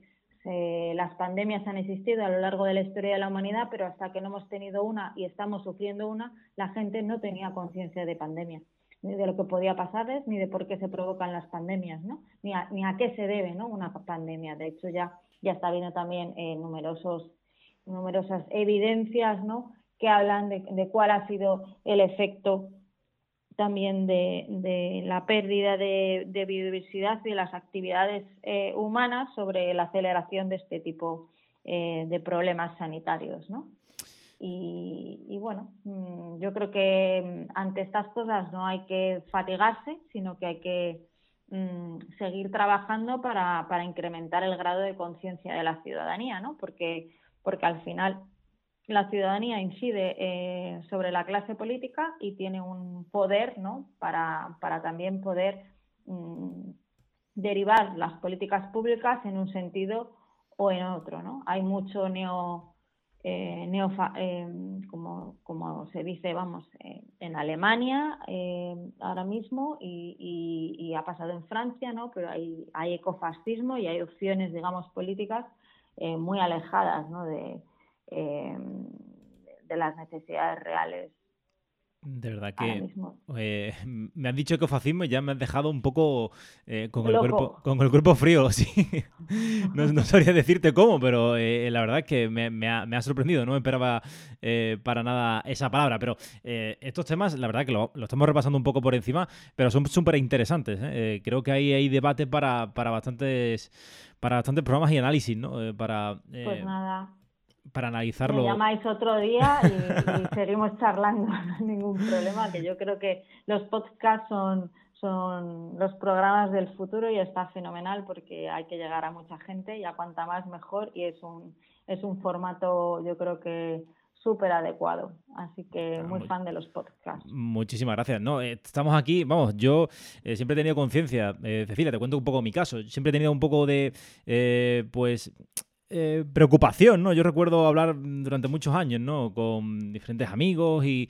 las pandemias han existido a lo largo de la historia de la humanidad, pero hasta que no hemos tenido una y estamos sufriendo una, la gente no tenía conciencia de pandemia ni de lo que podía pasarles, ni de por qué se provocan las pandemias, ¿no? Ni a, ni a qué se debe, ¿no? Una pandemia. De hecho, ya, ya está viendo también eh, numerosos, numerosas evidencias, ¿no? Que hablan de, de cuál ha sido el efecto también de, de la pérdida de, de, biodiversidad y de las actividades eh, humanas sobre la aceleración de este tipo eh, de problemas sanitarios, ¿no? Y, bueno, mm, yo creo que mm, ante estas cosas no hay que fatigarse, sino que hay que mm, seguir trabajando para, para, incrementar el grado de conciencia de la ciudadanía, ¿no? Porque, porque al final la ciudadanía incide eh, sobre la clase política y tiene un poder, ¿no? Para, para también poder derivar las políticas públicas en un sentido o en otro, ¿no? Hay mucho neo eh, neofa, eh, como, como, se dice, vamos, eh, en Alemania eh, ahora mismo y, y, ha pasado en Francia, ¿no? Pero hay, hay ecofascismo y hay opciones, digamos, políticas muy alejadas, ¿no? De, de las necesidades reales de verdad que eh, me han dicho que fascismo y ya me has dejado un poco eh, con, el cuerpo, con el cuerpo frío. Sí. no, sabría decirte cómo, pero eh, la verdad es que me, ha, sorprendido. No me esperaba para nada esa palabra. Pero estos temas, la verdad que lo, estamos repasando un poco por encima, pero son súper interesantes. creo que ahí hay debate para, para, bastantes, para bastantes programas y análisis. ¿no? para, pues nada para analizarlo. Me llamáis otro día y, seguimos charlando, no hay ningún problema, que yo creo que los podcasts son, son los programas del futuro y está fenomenal porque hay que llegar a mucha gente y a cuanta más mejor y es un, es un formato yo creo que súper adecuado. Así que ah, muy, fan de los podcasts. Muchísimas gracias. No, eh, estamos aquí, vamos, yo eh, siempre he tenido conciencia, eh, Cecilia, te cuento un poco mi caso. Siempre he tenido un poco de, pues, eh, preocupación, ¿no? Yo recuerdo hablar durante muchos años, ¿no? Con diferentes amigos y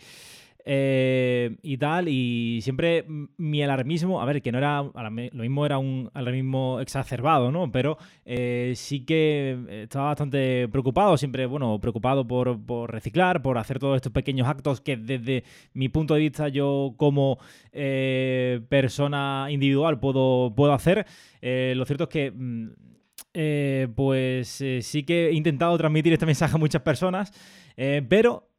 eh, y tal, y siempre mi alarmismo, a ver, que no era, lo mismo era un alarmismo exacerbado, ¿no? Pero eh, sí que estaba bastante preocupado, siempre, bueno, preocupado por, reciclar, por hacer todos estos pequeños actos que desde mi punto de vista yo como persona individual puedo, puedo hacer. lo cierto es que mm, eh, pues eh, sí que he intentado transmitir este mensaje a muchas personas, eh, pero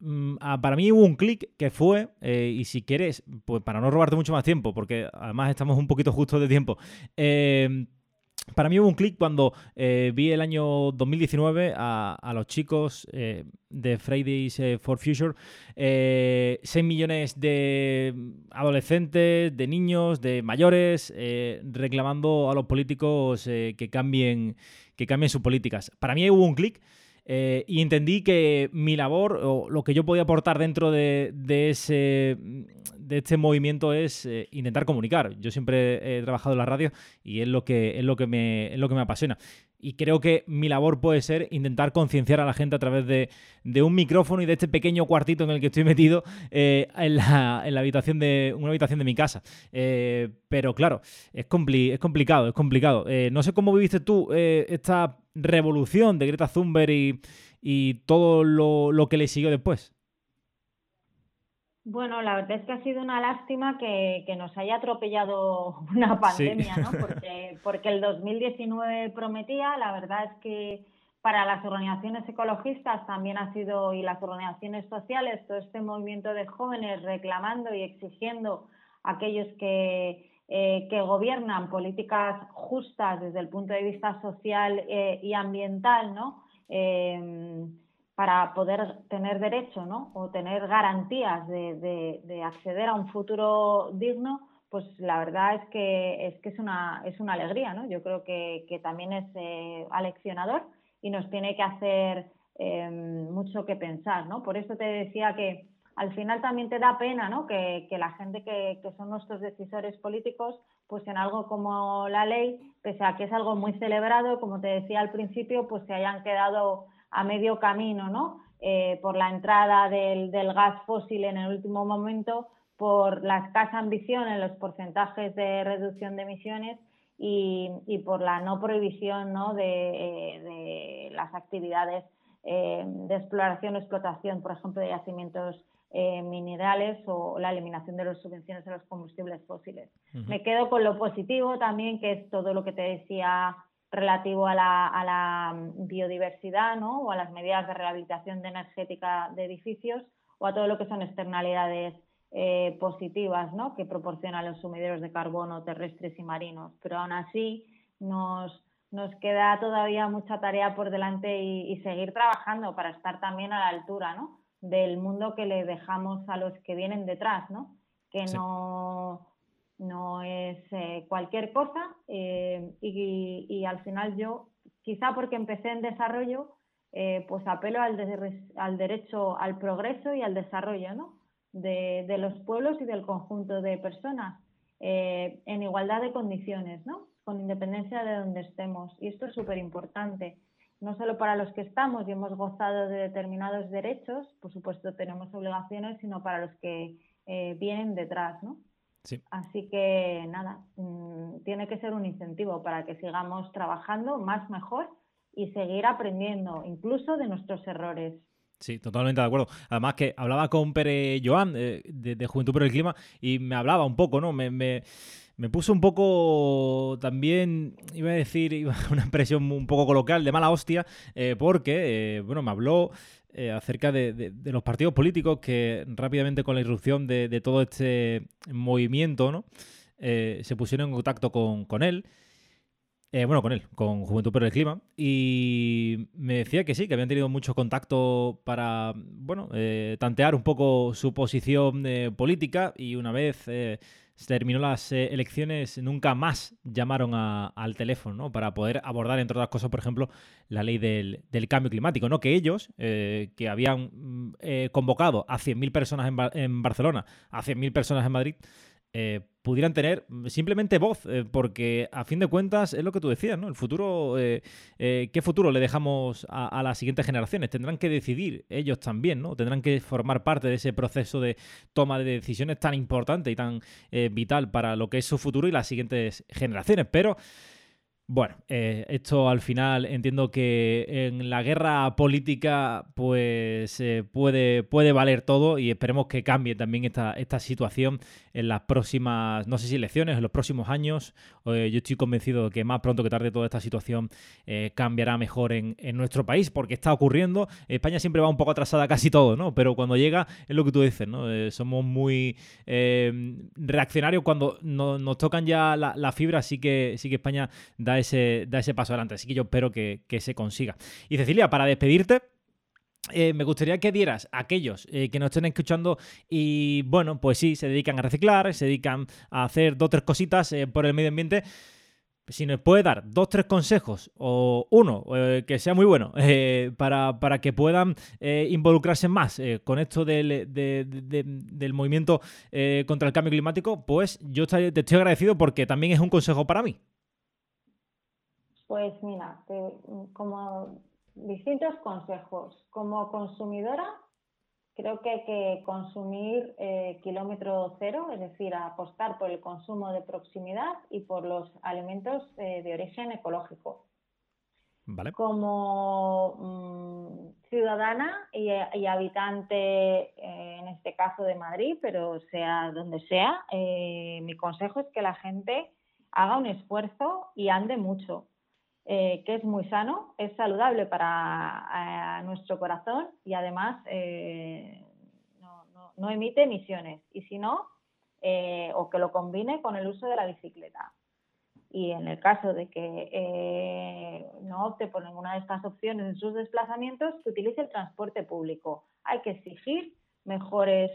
mm, ah, para mí hubo un clic que fue, y si quieres, pues para no robarte mucho más tiempo, porque además estamos un poquito justos de tiempo, para mí hubo un clic cuando eh, vi el año 2019 a, los chicos eh, de Fridays eh, for Future, 6 millones de adolescentes, de niños, de mayores, reclamando a los políticos que, cambien, que cambien sus políticas. Para mí hubo un clic. Y entendí que mi labor o lo que yo podía aportar dentro de, de ese de este movimiento es eh, intentar comunicar. Yo siempre he trabajado en la radio y es lo que, es lo que, me, es lo que me apasiona. Y creo que mi labor puede ser intentar concienciar a la gente a través de, un micrófono y de este pequeño cuartito en el que estoy metido eh, en, la, habitación de una habitación de mi casa. Eh, pero claro, es, es complicado, es complicado. no sé cómo viviste tú esta revolución de Greta Thunberg y, y todo lo, lo que le siguió después. Bueno, la verdad es que ha sido una lástima que, nos haya atropellado una pandemia, ¿no? Porque, porque el 2019 prometía, la verdad es que para las organizaciones ecologistas también ha sido, y las organizaciones sociales, todo este movimiento de jóvenes reclamando y exigiendo a aquellos que, eh, que gobiernan políticas justas desde el punto de vista social eh, y ambiental, ¿no? Eh, para poder tener derecho ¿no? o tener garantías de, de, acceder a un futuro digno, pues la verdad es que es, que es, una, es una alegría. ¿no? Yo creo que, que también es eh, aleccionador y nos tiene que hacer eh, mucho que pensar. ¿no? Por eso te decía que al final también te da pena ¿no? que, la gente que, son nuestros decisores políticos, pues en algo como la ley, pese a que es algo muy celebrado, como te decía al principio, pues se hayan quedado a medio camino, ¿no? Eh, por la entrada del, gas fósil en el último momento, por la escasa ambición en los porcentajes de reducción de emisiones y, por la no prohibición ¿no? De, las actividades eh, de exploración o explotación, por ejemplo, de yacimientos eh, minerales o la eliminación de las subvenciones a los combustibles fósiles. Me quedo con lo positivo también, que es todo lo que te decía relativo a la, biodiversidad ¿no? o a las medidas de rehabilitación de energética de edificios o a todo lo que son externalidades eh, positivas ¿no? que proporcionan los sumideros de carbono terrestres y marinos. Pero aún así nos, nos queda todavía mucha tarea por delante y, seguir trabajando para estar también a la altura ¿no? Del mundo que le dejamos a los que vienen detrás, ¿no? que no no es eh, cualquier cosa eh, y, al final yo, quizá porque empecé en desarrollo, eh, pues apelo al, al, derecho al progreso y al desarrollo ¿no? de, de, los pueblos y del conjunto de personas en igualdad de condiciones, ¿no? con independencia de donde estemos. Y esto es súper importante, no solo para los que estamos y hemos gozado de determinados derechos, por supuesto tenemos obligaciones, sino para los que vienen detrás. ¿no? Así que nada, mm, tiene que ser un incentivo para que sigamos trabajando más, mejor y seguir aprendiendo, incluso de nuestros errores. Sí, totalmente de acuerdo. Además que hablaba con Pere Joan eh, de, Juventud por el Clima y me hablaba un poco, ¿no? Me, me, puso un poco también, iba a decir, una expresión un poco coloquial de mala hostia, eh, porque, eh, bueno, me habló eh, acerca de, los partidos políticos que rápidamente con la irrupción de, todo este movimiento ¿no? Se pusieron en contacto con, él. Eh, bueno, con él, con Juventud por el Clima. Y me decía que sí, que habían tenido mucho contacto para, bueno, tantear un poco su posición política y una vez se terminó las eh, elecciones, nunca más llamaron al teléfono, ¿no? Para poder abordar, entre otras cosas, por ejemplo, la ley del, cambio climático, ¿no? Que ellos, eh, que habían mm, eh, convocado a 100.000 personas en, en, Barcelona, a 100.000 personas en Madrid, pudieran tener simplemente voz, eh, porque a fin de cuentas es lo que tú decías, ¿no? El futuro, eh, ¿qué futuro le dejamos a, las siguientes generaciones? Tendrán que decidir ellos también, ¿no? Tendrán que formar parte de ese proceso de toma de decisiones tan importante y tan vital para lo que es su futuro y las siguientes generaciones. Pero bueno, eh, esto al final entiendo que en la guerra política pues eh, puede, puede valer todo y esperemos que cambie también esta, esta situación en las próximas, no sé si elecciones, en los próximos años. Eh, yo estoy convencido de que más pronto que tarde toda esta situación cambiará mejor en, en, nuestro país porque está ocurriendo. España siempre va un poco atrasada casi todo, ¿no? Pero cuando llega es lo que tú dices, ¿no? somos muy reaccionarios cuando nos tocan ya la, la, fibra, así que, sí que España da ese, ese paso adelante. Así que yo espero que, se consiga. Y Cecilia, para despedirte, eh, me gustaría que dieras a aquellos eh, que nos estén escuchando y, bueno, pues sí, se dedican a reciclar, se dedican a hacer dos o tres cositas eh, por el medio ambiente. Si nos puede dar dos, tres consejos o uno que sea muy bueno para, que puedan involucrarse más con esto del, del movimiento contra el cambio climático, pues yo te estoy agradecido porque también es un consejo para mí. Pues mira, como distintos consejos. Como consumidora, creo que hay que consumir eh, kilómetro cero, es decir, apostar por el consumo de proximidad y por los alimentos eh, de origen ecológico. Vale. Como mm, ciudadana y, habitante, eh, en este caso de Madrid, pero sea donde sea, mi consejo es que la gente haga un esfuerzo y ande mucho eh, que es muy sano, es saludable para eh, nuestro corazón y además eh, no, emite emisiones. Y si no, o que lo combine con el uso de la bicicleta. Y en el caso de que no opte por ninguna de estas opciones en sus desplazamientos, que utilice el transporte público. Hay que exigir mejores,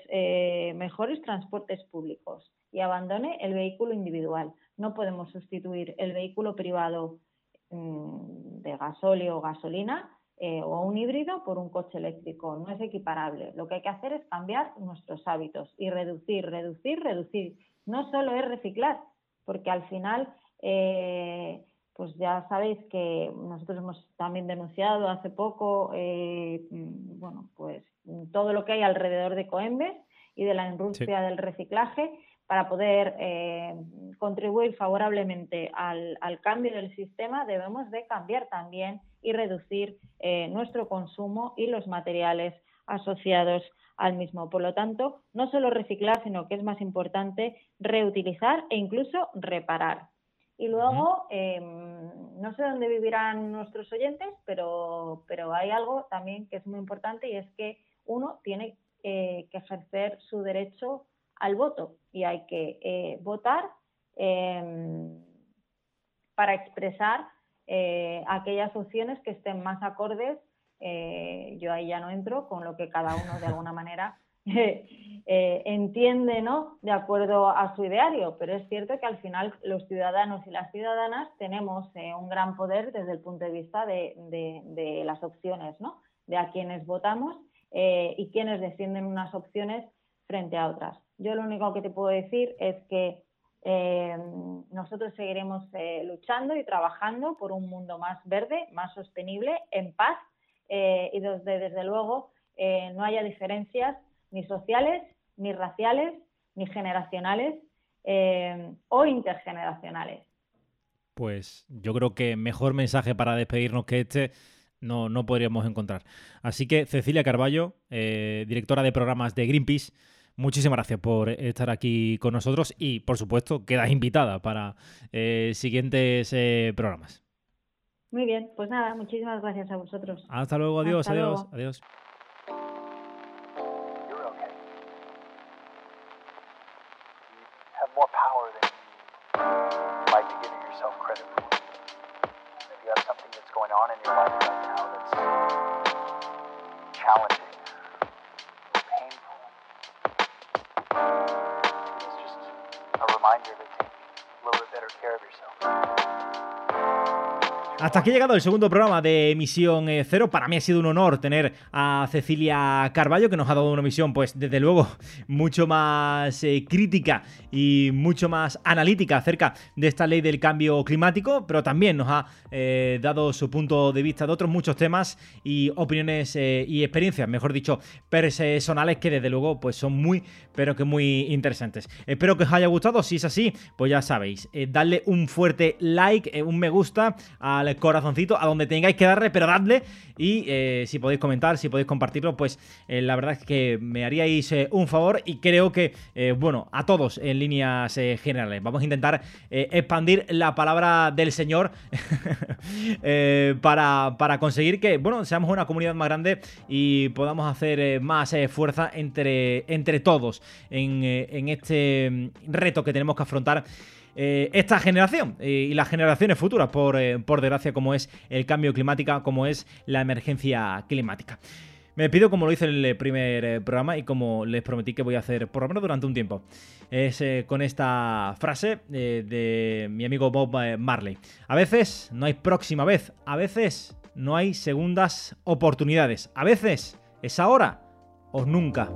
mejores transportes públicos y abandone el vehículo individual. No podemos sustituir el vehículo privado de gasóleo o gasolina eh, o un híbrido por un coche eléctrico. No es equiparable. Lo que hay que hacer es cambiar nuestros hábitos y reducir, reducir, reducir. No solo es reciclar, porque al final, eh, pues ya sabéis que nosotros hemos también denunciado hace poco, eh, mm, bueno, pues todo lo que hay alrededor de Coembes y de la industria del reciclaje para poder eh, contribuir favorablemente al, cambio del sistema, debemos de cambiar también y reducir eh, nuestro consumo y los materiales asociados al mismo. Por lo tanto, no solo reciclar, sino que es más importante reutilizar e incluso reparar. Y luego, em, no sé dónde vivirán nuestros oyentes, pero, pero hay algo también que es muy importante y es que uno tiene eh, que ejercer su derecho al voto y hay que eh, votar em, para expresar eh, aquellas opciones que estén más acordes. Eh, yo ahí ya no entro con lo que cada uno de alguna manera entiende, ¿no? De acuerdo a su ideario, pero es cierto que al final los ciudadanos y las ciudadanas tenemos un gran poder desde el punto de vista de, de las opciones, ¿no? De a quienes votamos y quienes defienden unas opciones frente a otras. Yo lo único que te puedo decir es que eh, nosotros seguiremos eh, luchando y trabajando por un mundo más verde, más sostenible, en paz eh, y desde, desde luego no haya diferencias ni sociales, ni raciales, ni generacionales o intergeneracionales. Pues yo creo que mejor mensaje para despedirnos que este no, no podríamos encontrar. Así que Cecilia Carballo, directora de programas de Greenpeace, muchísimas gracias por estar aquí con nosotros y, por supuesto, quedas invitada para eh, siguientes eh, programas. Muy bien, pues nada, muchísimas gracias a vosotros. Hasta luego, adiós, adiós, adiós. you're going to take a little bit better care of yourself. Hasta aquí ha llegado el segundo programa de Emisión eh, Cero. Para mí ha sido un honor tener a Cecilia Carballo, que nos ha dado una misión, pues desde luego, mucho más eh, crítica y mucho más analítica acerca de esta ley del cambio climático, pero también nos ha eh, dado su punto de vista de otros muchos temas y opiniones y experiencias, mejor dicho, personales que desde luego pues son muy, pero que muy interesantes. Espero que os haya gustado. Si es así, pues ya sabéis, darle un fuerte like, un me gusta corazoncito a donde tengáis que darle, pero dadle. Y eh, si podéis comentar, si podéis compartirlo, pues eh, la verdad es que me haríais eh, un favor y creo que, bueno, a todos en líneas generales. Vamos a intentar expandir la palabra del Señor para, para, conseguir que, bueno, seamos una comunidad más grande y podamos hacer más fuerza entre, entre todos en, en este mm, reto que tenemos que afrontar eh, esta generación eh, y las generaciones futuras, por, eh, por desgracia, como es el cambio climático, como es la emergencia climática. Me despido como lo hice en el primer programa y como les prometí que voy a hacer por lo menos durante un tiempo. Es con esta frase de mi amigo Bob Marley. A veces no hay próxima vez, a veces no hay segundas oportunidades, a veces es ahora o nunca.